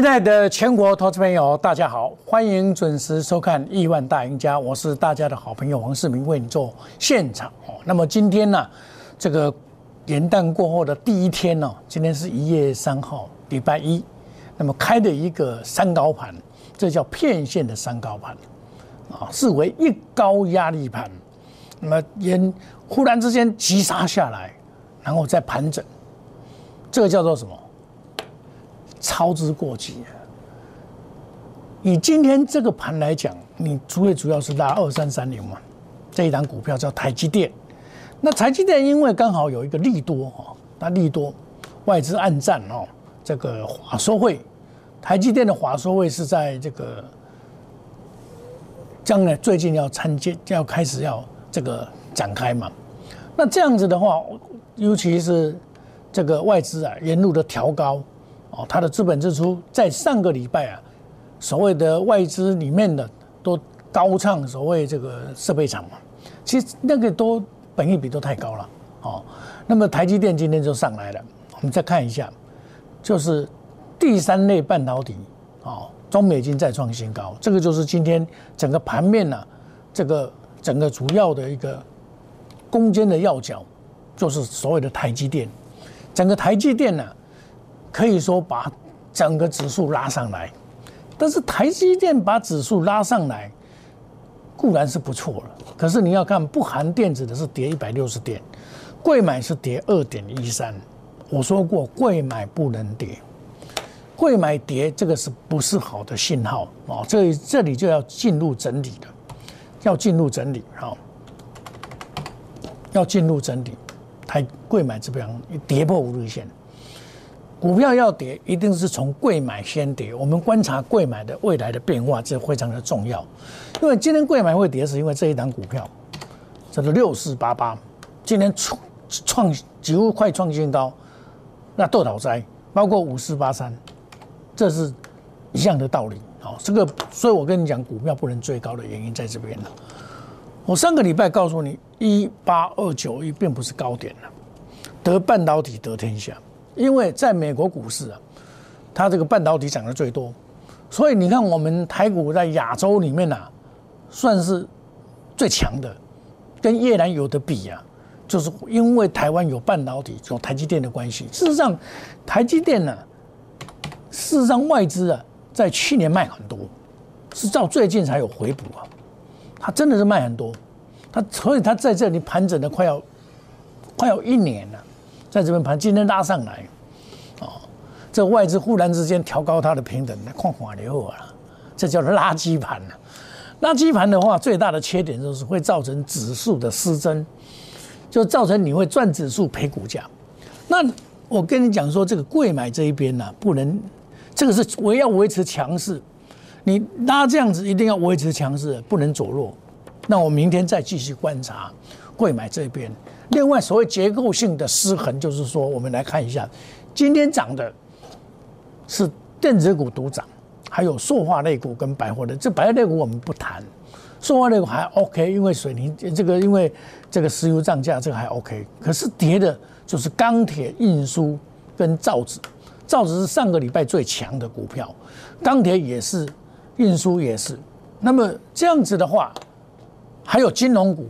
亲爱的全国投资朋友，大家好，欢迎准时收看《亿万大赢家》，我是大家的好朋友王世明，为你做现场哦。那么今天呢，这个元旦过后的第一天呢，今天是一月三号，礼拜一，那么开的一个三高盘，这叫片线的三高盘啊，视为一高压力盘，那么也忽然之间急杀下来，然后再盘整，这个叫做什么？操之过急。以今天这个盘来讲，你主要主要是拉二三三零嘛，这一档股票叫台积电。那台积电因为刚好有一个利多哈，那利多外资暗战哦，这个华收会，台积电的华收会是在这个将来最近要参见，要开始要这个展开嘛。那这样子的话，尤其是这个外资啊，沿路的调高。哦，它的资本支出在上个礼拜啊，所谓的外资里面的都高唱所谓这个设备厂嘛，其实那个都本益比都太高了。哦，那么台积电今天就上来了，我们再看一下，就是第三类半导体，哦，中美金再创新高，这个就是今天整个盘面呢，这个整个主要的一个攻坚的要角，就是所谓的台积电，整个台积电呢。可以说把整个指数拉上来，但是台积电把指数拉上来固然是不错了，可是你要看不含电子的是跌一百六十点，贵买是跌二点一三。我说过贵买不能跌，贵买跌这个是不是好的信号啊？这这里就要进入整理了，要进入整理哈，要进入整理，台贵买这边跌破五日线。股票要跌，一定是从贵买先跌。我们观察贵买的未来的变化，这非常的重要。因为今天贵买会跌，是因为这一档股票，叫做六四八八，今天创创几乎快创新高。那豆倒灾，包括五四八三，这是一样的道理。好，这个，所以我跟你讲，股票不能追高的原因在这边了。我上个礼拜告诉你，一八二九一并不是高点了，得半导体得天下。因为在美国股市啊，它这个半导体涨得最多，所以你看我们台股在亚洲里面啊，算是最强的，跟越南有的比啊，就是因为台湾有半导体，有台积电的关系。事实上，台积电呢，事实上外资啊，在去年卖很多，是到最近才有回补啊，它真的是卖很多，它所以它在这里盘整的快要快要一年了。在这边盘，今天拉上来，哦，这外资忽然之间调高它的平等，那矿化流啊，这叫垃圾盘呐。垃圾盘的话，最大的缺点就是会造成指数的失真，就造成你会赚指数赔股价。那我跟你讲说，这个贵买这一边呢，不能，这个是我要维持强势，你拉这样子一定要维持强势，不能走弱。那我明天再继续观察贵买这边。另外，所谓结构性的失衡，就是说，我们来看一下，今天涨的是电子股独涨，还有塑化类股跟百货的。这百货类股我们不谈，塑化类股还 OK，因为水泥这个，因为这个石油涨价，这个还 OK。可是跌的就是钢铁、运输跟造纸，造纸是上个礼拜最强的股票，钢铁也是，运输也是。那么这样子的话，还有金融股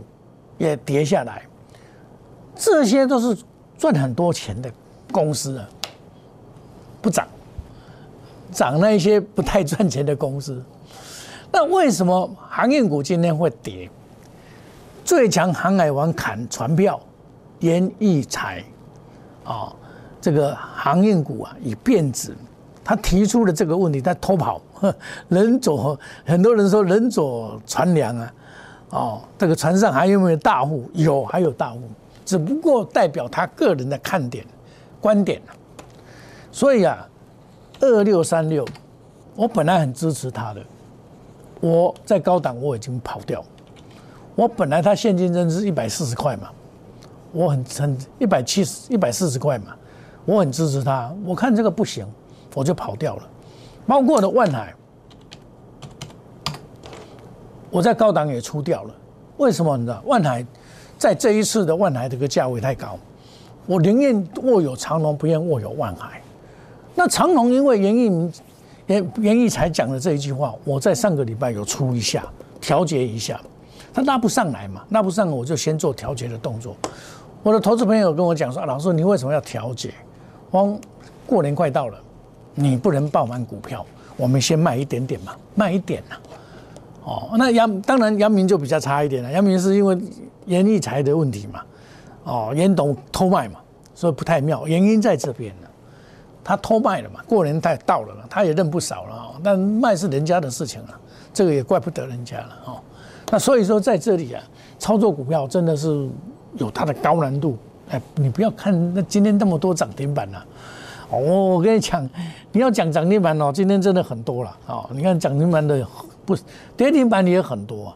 也跌下来。这些都是赚很多钱的公司啊，不涨，涨那一些不太赚钱的公司。那为什么航运股今天会跌？最强航海王砍船票，严义才啊，这个航运股啊已变质。他提出了这个问题，他偷跑，人走，很多人说人走船凉啊，哦，这个船上还有没有大户？有，还有大户。只不过代表他个人的看点、观点。所以啊，二六三六，我本来很支持他的，我在高档我已经跑掉，我本来他现金增值一百四十块嘛，我很很一百七十一百四十块嘛，我很支持他，我看这个不行，我就跑掉了，包括的万海，我在高档也出掉了，为什么你知道？万海？在这一次的万海这个价位太高，我宁愿握有长隆，不愿握有万海。那长隆因为营运严严义才讲的这一句话，我在上个礼拜有出一下调节一下，他拉不上来嘛，拉不上我就先做调节的动作。我的投资朋友跟我讲说：“老师，你为什么要调节？光过年快到了，你不能爆满股票，我们先卖一点点嘛，卖一点呐。哦，那杨当然杨明就比较差一点了，杨明是因为严义才的问题嘛，哦，严董偷卖嘛，所以不太妙，原因在这边呢。”他偷卖了嘛？过年太到了，他也认不少了哦。但卖是人家的事情了，这个也怪不得人家了哦。那所以说在这里啊，操作股票真的是有它的高难度。哎，你不要看那今天那么多涨停板了哦。我跟你讲，你要讲涨停板哦，今天真的很多了哦。你看涨停板的不跌停板也很多。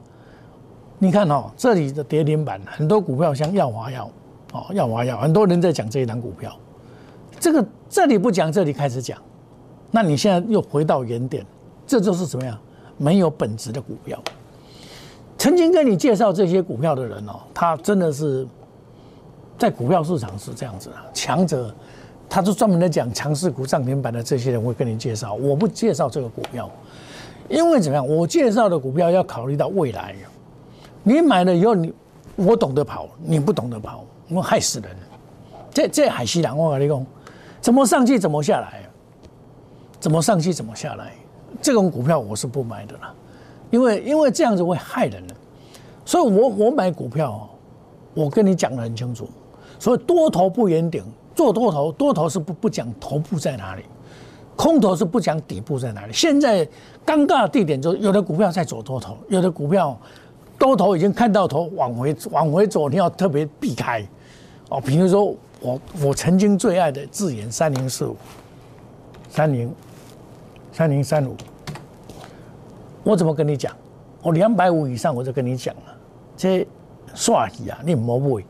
你看哦，这里的跌停板很多股票像耀华药哦，耀华药很多人在讲这一档股票。这个这里不讲，这里开始讲，那你现在又回到原点，这就是怎么样？没有本质的股票。曾经跟你介绍这些股票的人哦，他真的是在股票市场是这样子啊，强者，他就专门在讲强势股涨停板的这些人会跟你介绍，我不介绍这个股票，因为怎么样？我介绍的股票要考虑到未来，你买了以后，你我懂得跑，你不懂得跑，我害死人。这这海西人，我跟你讲。怎么上去怎么下来？怎么上去怎么下来？这种股票我是不买的啦，因为因为这样子会害人的。所以我我买股票，我跟你讲的很清楚。所以多头不圆顶，做多头多头是不不讲头部在哪里，空头是不讲底部在哪里。现在尴尬的地点就是有的股票在走多头，有的股票多头已经看到头往回往回走，你要特别避开哦。比如说。我我曾经最爱的字眼三零四五，三零三零三五，我怎么跟你讲？我两百五以上我就跟你讲了，这刷题啊，你莫会，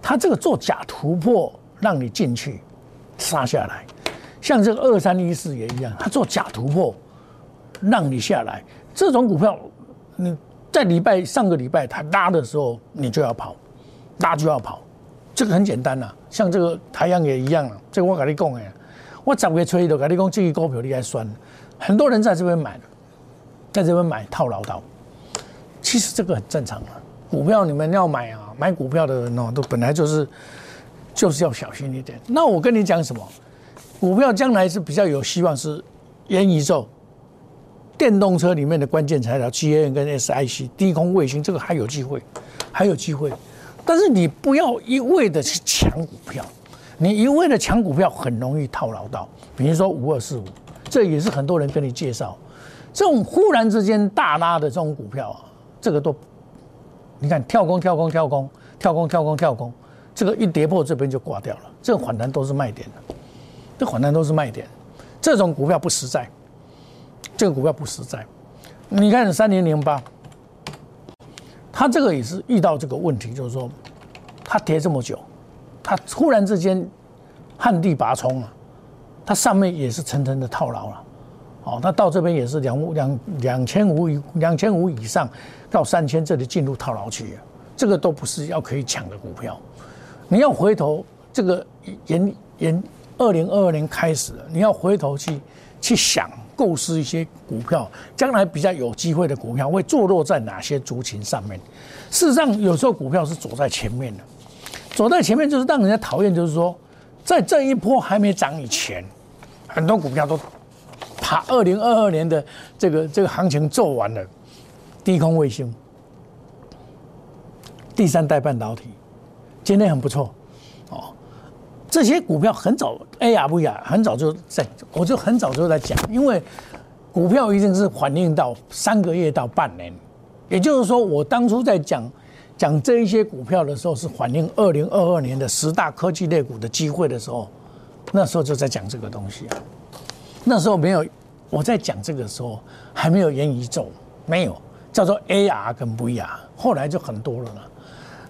他这个做假突破让你进去杀下来，像这个二三一四也一样，他做假突破让你下来，这种股票你在礼拜上个礼拜他拉的时候你就要跑，拉就要跑。这个很简单呐，像这个太阳也一样了。这个我跟你讲哎，我十月初一就跟你讲，这个股票你该算。很多人在这边买在这边买套牢到。其实这个很正常啊。股票你们要买啊，买股票的人哦，都本来就是就是要小心一点。那我跟你讲什么？股票将来是比较有希望是元宇宙、电动车里面的关键材料，G A N 跟 S I C 低空卫星，这个还有机会，还有机会。但是你不要一味的去抢股票，你一味的抢股票很容易套牢到。比如说五二四五，这也是很多人跟你介绍，这种忽然之间大拉的这种股票啊，这个都，你看跳空跳空跳空跳空跳空跳空，这个一跌破这边就挂掉了，这个反弹都是卖点的，这反弹都是卖点，这种股票不实在，这个股票不实在，你看三零零八。他这个也是遇到这个问题，就是说，他跌这么久，他忽然之间旱地拔葱了，他上面也是层层的套牢了，哦，他到这边也是两两两千五以两千五以上到三千这里进入套牢区，这个都不是要可以抢的股票，你要回头这个延延二零二二年开始，你要回头去去想。构思一些股票，将来比较有机会的股票会坐落在哪些族群上面？事实上，有时候股票是走在前面的，走在前面就是让人家讨厌，就是说，在这一波还没涨以前，很多股票都把二零二二年的这个这个行情做完了。低空卫星、第三代半导体，今天很不错。这些股票很早，A R V R 很早就在，我就很早就在讲，因为股票一定是反映到三个月到半年，也就是说，我当初在讲讲这一些股票的时候，是反映二零二二年的十大科技类股的机会的时候，那时候就在讲这个东西啊。那时候没有，我在讲这个时候还没有元宇宙，没有叫做 A R 跟 V R，后来就很多了呢。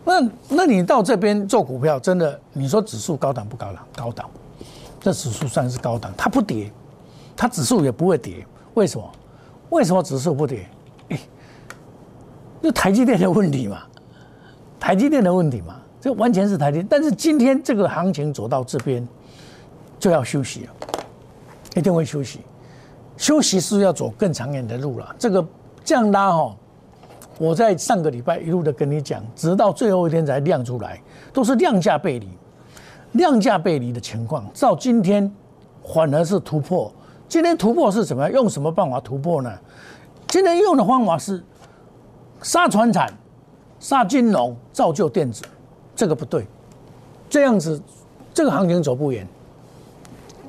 那那你到这边做股票，真的你说指数高档不高档？高档，这指数算是高档，它不跌，它指数也不会跌。为什么？为什么指数不跌？哎，就台积电的问题嘛，台积电的问题嘛，这完全是台积。但是今天这个行情走到这边，就要休息了，一定会休息。休息是要走更长远的路了。这个这样拉哈，我在上个礼拜一路的跟你讲，直到最后一天才亮出来，都是量价背离，量价背离的情况，到今天反而是突破。今天突破是怎么？用什么办法突破呢？今天用的方法是杀船产、杀金融、造就电子，这个不对。这样子，这个行情走不远。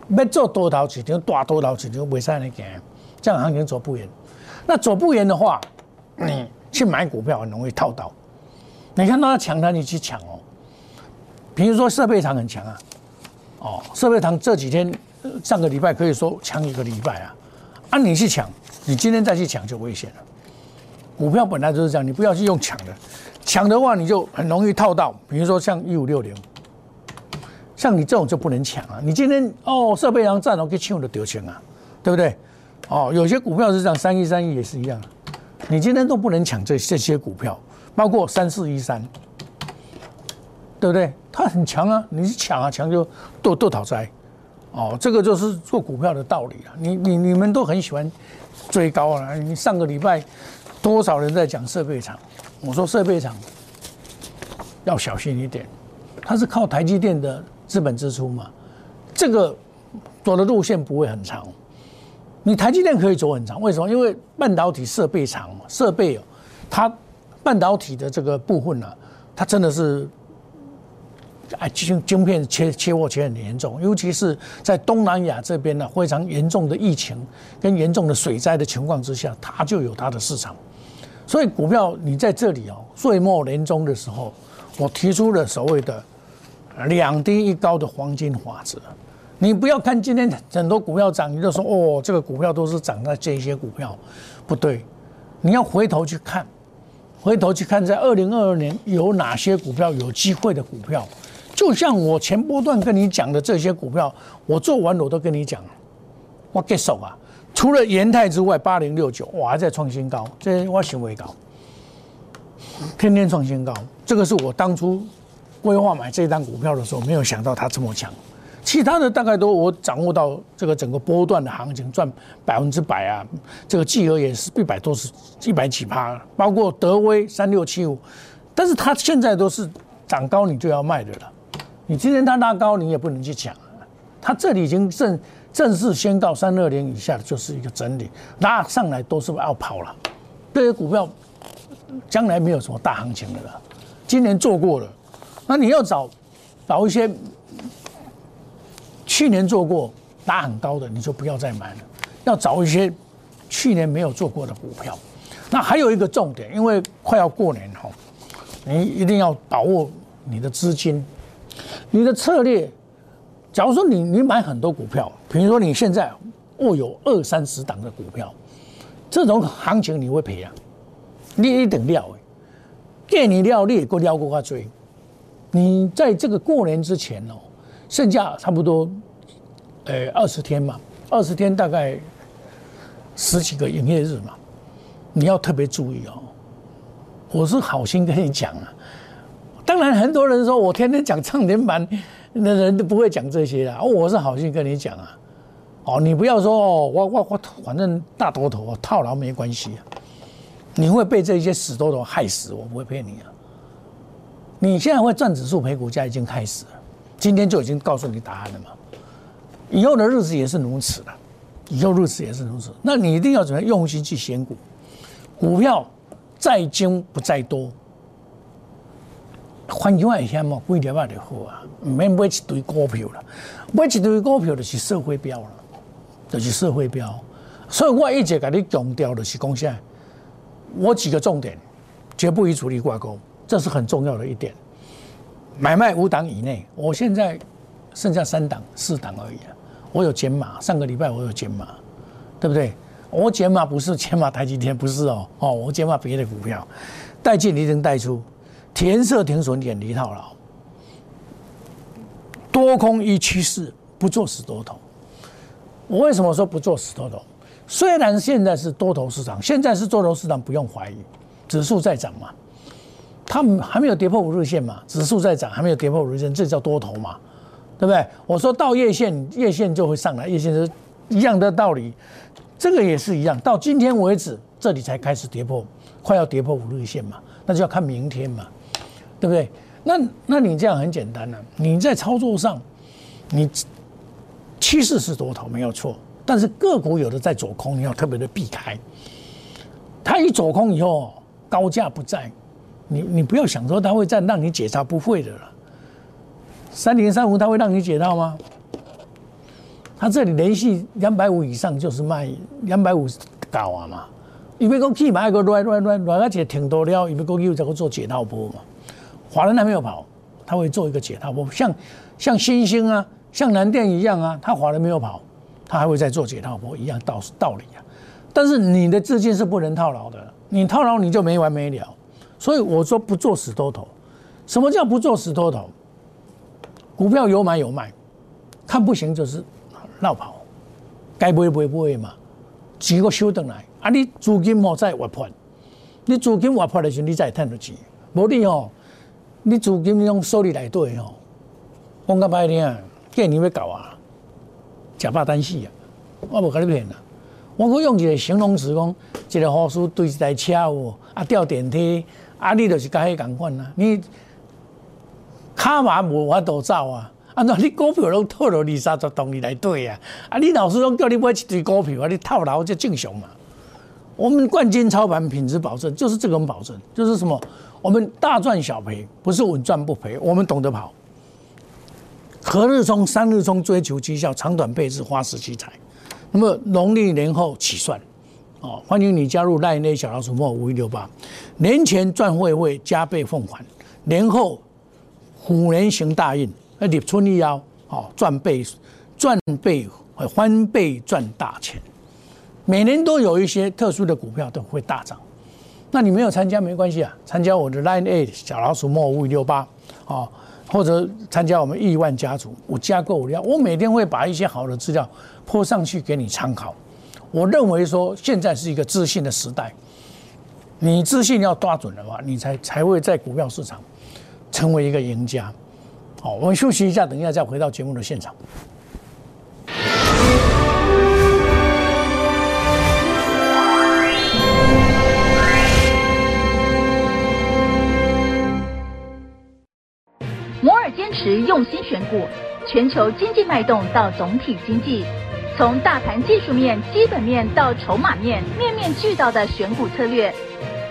要做多头市场，大多头市场袂使你行，这样行情走不远。那走不远的话，你去买股票很容易套到。你看到它强，它你去抢哦。比如说设备厂很强啊，哦，设备厂这几天。上个礼拜可以说抢一个礼拜啊，啊，你去抢，你今天再去抢就危险了。股票本来就是这样，你不要去用抢的，抢的话你就很容易套到。比如说像一五六零，像你这种就不能抢啊。你今天哦设备商占了，给抢的丢钱啊，对不对？哦，有些股票是这样，三一三一也是一样，你今天都不能抢这这些股票，包括三四一三，对不对？它很强啊，你去抢啊抢就都都讨灾。哦，这个就是做股票的道理啊！你你你们都很喜欢追高啊！你上个礼拜多少人在讲设备厂？我说设备厂要小心一点，它是靠台积电的资本支出嘛，这个走的路线不会很长。你台积电可以走很长，为什么？因为半导体设备厂设备，它半导体的这个部分呢，它真的是。哎，晶晶片切切货切很严重，尤其是在东南亚这边呢，非常严重的疫情跟严重的水灾的情况之下，它就有它的市场。所以股票你在这里哦，岁末年终的时候，我提出了所谓的两低一高的黄金法则。你不要看今天很多股票涨，你就说哦，这个股票都是涨在这些股票，不对，你要回头去看，回头去看在二零二二年有哪些股票有机会的股票。就像我前波段跟你讲的这些股票，我做完我都跟你讲，我 get 手啊！除了延泰之外，八零六九我还在创新高，这些我行为高，天天创新高。这个是我当初规划买这张股票的时候，没有想到它这么强。其他的大概都我掌握到这个整个波段的行情赚百分之百啊，这个巨额也是一百多是一百几趴，包括德威三六七五，但是它现在都是涨高你就要卖的了。你今天它拉高，你也不能去抢。它这里已经正正式宣告三二零以下就是一个整理，拉上来都是要跑了。这些股票将来没有什么大行情的了。今年做过了，那你要找找一些去年做过拉很高的，你就不要再买了。要找一些去年没有做过的股票。那还有一个重点，因为快要过年哈，你一定要把握你的资金。你的策略，假如说你你买很多股票，比如说你现在握有二三十档的股票，这种行情你会赔啊？你一定料诶，给你料，你也够料过他追。你在这个过年之前哦，剩下差不多，呃二十天嘛，二十天大概十几个营业日嘛，你要特别注意哦。我是好心跟你讲啊。当然，很多人说我天天讲涨停板，那人都不会讲这些啦。我是好心跟你讲啊，哦，你不要说哦，我我我反正大多头套牢没关系啊，你会被这些死多头害死，我不会骗你啊。你现在会赚指数赔股价已经开始了，今天就已经告诉你答案了嘛。以后的日子也是如此的，以后日子也是如此。那你一定要怎么样用心去选股，股票再精不在多。环境危险嘛，几条啊就好啊，唔免买一堆股票了，买一堆股票就是社会标了，就是社会标。所以我一直跟你强调的是讲啥？我几个重点，绝不与主力挂钩，这是很重要的一点。买卖五档以内，我现在剩下三档、四档而已。我有减码，上个礼拜我有减码，对不对？我减码不是减码台积电，不是哦，哦，我减码别的股票，带进一定带出。填色停损点离套牢，多空一趋势，不做死多头。我为什么说不做死多头？虽然现在是多头市场，现在是多头市场，不用怀疑，指数在涨嘛，它还没有跌破五日线嘛，指数在涨，还没有跌破五日线，这叫多头嘛，对不对？我说到月线，月线就会上来，月线是一样的道理。这个也是一样，到今天为止，这里才开始跌破，快要跌破五日线嘛，那就要看明天嘛，对不对？那那你这样很简单了，你在操作上，你趋势是多头没有错，但是个股有的在走空，你要特别的避开。它一走空以后，高价不在，你你不要想说它会再让你解套，不会的了。三零三五它会让你解套吗？它这里连续两百五以上就是卖两百五搞啊嘛，因为讲起码一个乱乱乱乱，而且挺多了，因为讲又在做解套波嘛，华人还没有跑，他会做一个解套波，像像新兴啊，像南电一样啊，他华人没有跑，他还会再做解套波，一样道道理啊。但是你的资金是不能套牢的，你套牢你就没完没了。所以我说不做死多头，什么叫不做死多头？股票有买有卖，看不行就是。绕跑，该买买买嘛，钱个收回来，啊！你资金莫再活泼，你资金活泼的时候，你再赚到钱。无你哦，你资金用手里来对哦，讲个歹听，今年要搞啊，假巴单死啊！我无跟你骗啦，我可用一个形容词讲，一个护士对一台车哦，啊掉电梯，啊你就是甲迄共款啊，你卡嘛无法度走啊。按照你股票拢套了二三十栋你来对啊！啊，你老师拢叫你买一堆股票啊，你套牢就正常嘛。我们冠军操盘品质保证就是这种保证，就是什么？我们大赚小赔，不是稳赚不赔。我们懂得跑，何日冲三日冲，追求绩效，长短配置，花时积财。那么农历年后起算，哦，欢迎你加入赖内小老鼠莫五一六八，年前赚会会加倍奉还，年后虎年行大运。那你春利要哦赚倍赚倍翻倍赚大钱，每年都有一些特殊的股票都会大涨。那你没有参加没关系啊，参加我的 Line A 小老鼠莫五六八哦，或者参加我们亿万家族我加购料，我每天会把一些好的资料泼上去给你参考。我认为说现在是一个自信的时代，你自信要抓准的话，你才才会在股票市场成为一个赢家。好，我们休息一下，等一下再回到节目的现场。摩尔坚持用心选股，全球经济脉动到总体经济，从大盘技术面、基本面到筹码面，面面俱到的选股策略。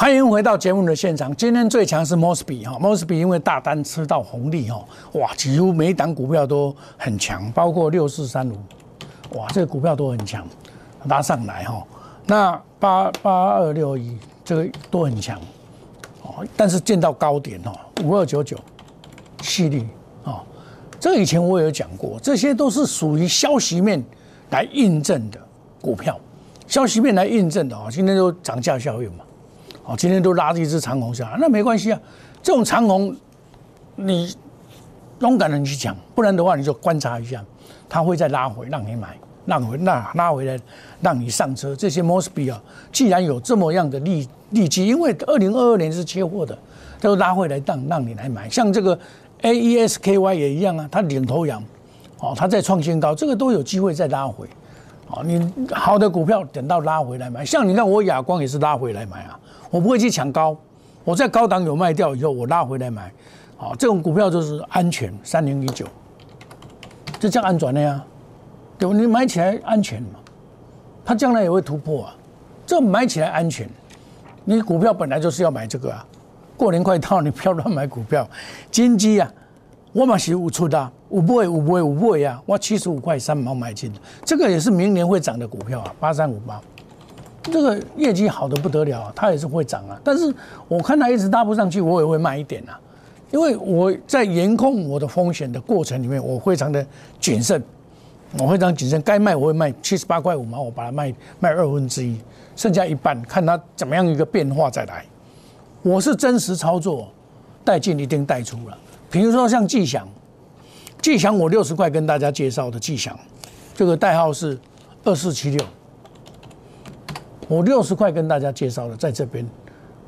欢迎回到节目的现场。今天最强是 Mosby 哈，Mosby 因为大单吃到红利哈，哇，几乎每一档股票都很强，包括六四三五，哇，这个股票都很强，拉上来哈。那八八二六一这个都很强，哦，但是见到高点哦，五二九九，犀利哦，这以前我有讲过，这些都是属于消息面来印证的股票，消息面来印证的啊，今天都涨价效应嘛。哦，今天都拉着一只长虹下来，那没关系啊。这种长虹，你勇敢的去抢，不然的话你就观察一下，它会再拉回让你买，让回那拉回来让你上车。这些 Mosby 啊，既然有这么样的利利基，因为二零二二年是缺货的，都拉回来让让你来买。像这个 AESKY 也一样啊，它领头羊，哦，它在创新高，这个都有机会再拉回。哦，你好的股票等到拉回来买，像你看我亚光也是拉回来买啊。我不会去抢高，我在高档有卖掉以后，我拉回来买，好，这种股票就是安全，三零一九，这叫安全的呀，对吧？你买起来安全嘛，它将来也会突破啊，这买起来安全，你股票本来就是要买这个啊，过年快到，你不要乱买股票，金鸡啊，我嘛是有出的，五倍五倍五倍啊！我七十五块三毛买进的，这个也是明年会涨的股票啊，八三五八，这个业绩好的不得了，啊它也是会涨啊。但是我看它一直搭不上去，我也会卖一点啊，因为我在严控我的风险的过程里面，我非常的谨慎，我非常谨慎，该卖我会卖七十八块五毛，我把它卖卖二分之一，剩下一半看它怎么样一个变化再来。我是真实操作，带进一定带出了。比如说像季祥，季祥我六十块跟大家介绍的季祥，这个代号是二四七六，我六十块跟大家介绍的在这边，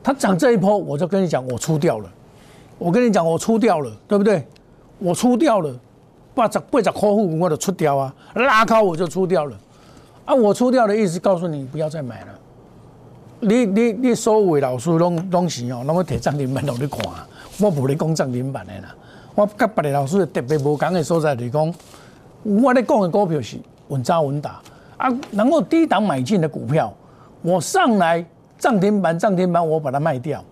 它涨这一波，我就跟你讲我出掉了，我跟你讲我出掉了，对不对？我出掉了，八十八十客户我就出掉啊，拉高我就出掉了，啊，我出掉的意思告诉你不要再买了，你你你所有的老师拢拢是哦，那么铁涨停板让你看。我无咧讲涨停板的啦，我甲别的老师特别无讲的所在就是讲，我咧讲的股票是稳扎稳打。啊，能够低档买进的股票，我上来涨停板涨停板我把它卖掉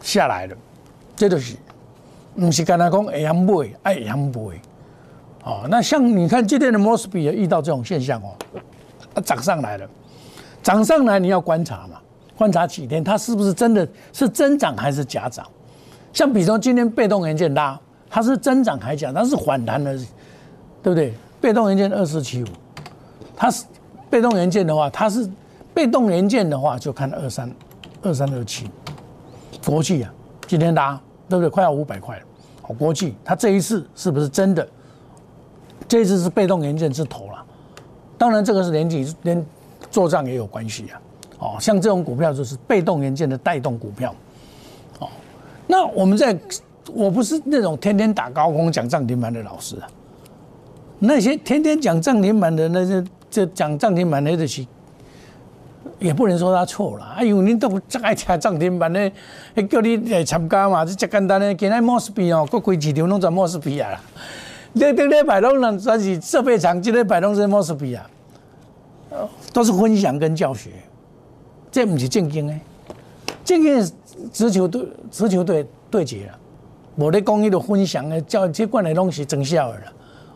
下来了，这就是，不是跟他讲会晓买，爱会晓买，哦，那像你看今天的摩斯比也遇到这种现象哦，啊涨上来了，涨上来你要观察嘛，观察几天它是不是真的是增长还是假涨。像比如说今天被动元件拉，它是增长还是假它是反弹的，对不对？被动元件二四七五，它是被动元件的话，它是被动元件的话就看二三二三二七，国际啊，今天拉对不对？快要五百块了。好，国际它这一次是不是真的？这一次是被动元件之头了。当然这个是连几连做账也有关系啊。哦，像这种股票就是被动元件的带动股票。哦那我们在，我不是那种天天打高空讲涨停板的老师啊。那些天天讲涨停板的那些，这讲涨停板的那些，也不能说他错了。哎呦，你都这爱听涨停板的，叫你来参加嘛，这简单的。今天莫斯比哦，各规市场拢在莫斯比啊。这这礼拜拢人算是设备厂，今天摆拢是莫斯比啊。都是分享跟教学，这不是正经的，正经。足球队，足球队对决了，我的公益的分享呢，叫这关的东西真笑了。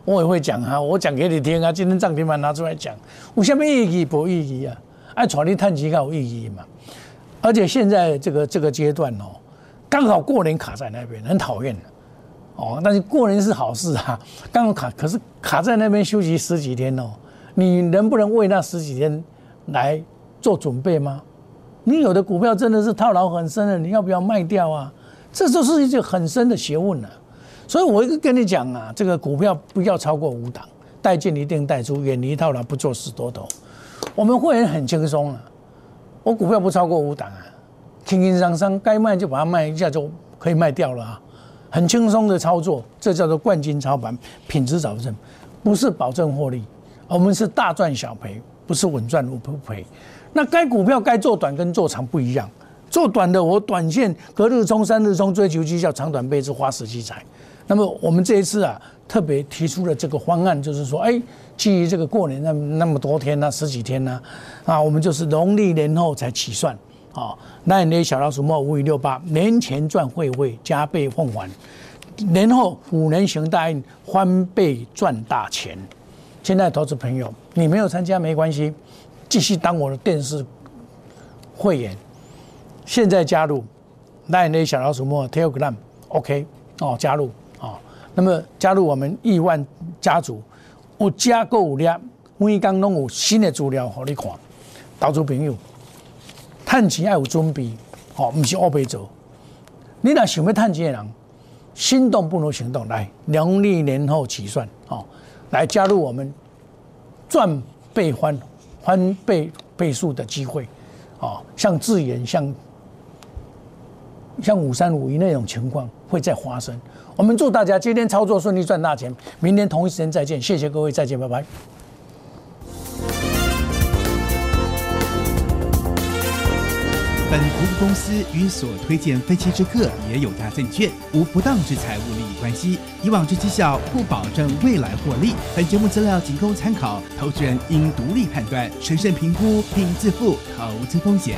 我也会讲哈，我讲给你听啊。今天涨停板拿出来讲，有什么意义？不意义啊！爱传你探钱才有意义嘛。而且现在这个这个阶段哦，刚好过年卡在那边，很讨厌哦。但是过年是好事啊，刚好卡，可是卡在那边休息十几天哦，你能不能为那十几天来做准备吗？你有的股票真的是套牢很深的，你要不要卖掉啊？这就是一件很深的学问了。所以我一个跟你讲啊，这个股票不要超过五档，带进一定带出，远离套牢，不做死多头。我们会员很轻松啊，我股票不超过五档啊，轻轻松松该卖就把它卖一下就可以卖掉了啊，很轻松的操作，这叫做冠军操盘，品质保证，不是保证获利，我们是大赚小赔，不是稳赚不赔。那该股票该做短跟做长不一样，做短的我短线隔日冲、三日冲，追求绩效，长短倍是花时机财。那么我们这一次啊，特别提出了这个方案，就是说，哎，基于这个过年那那么多天呢，十几天呢，啊，我们就是农历年后才起算，啊，那你小老鼠莫五五六八，年前赚会会加倍奉还，年后虎年行大运，翻倍赚大钱。现在投资朋友，你没有参加没关系。继续当我的电视会员，现在加入那那小老鼠莫 Telegram，OK 哦，加入，那么加入我们亿万家族，有加购有量，每刚拢有新的资料给你看，投资朋友，探钱要有准备，哦，不是乌白做。你若想要探钱的人，心动不如行动，来农历年后起算，哦，来加入我们赚倍翻。翻倍倍数的机会，哦，像智源、像 像五三五一那种情况会再发生。我们祝大家今天操作顺利，赚大钱。明天同一时间再见，谢谢各位，再见，拜拜。本服务公司与所推荐分期之客也有大证券无不当之财务利益关系，以往之绩效不保证未来获利。本节目资料仅供参考，投资人应独立判断、审慎评估并自负投资风险。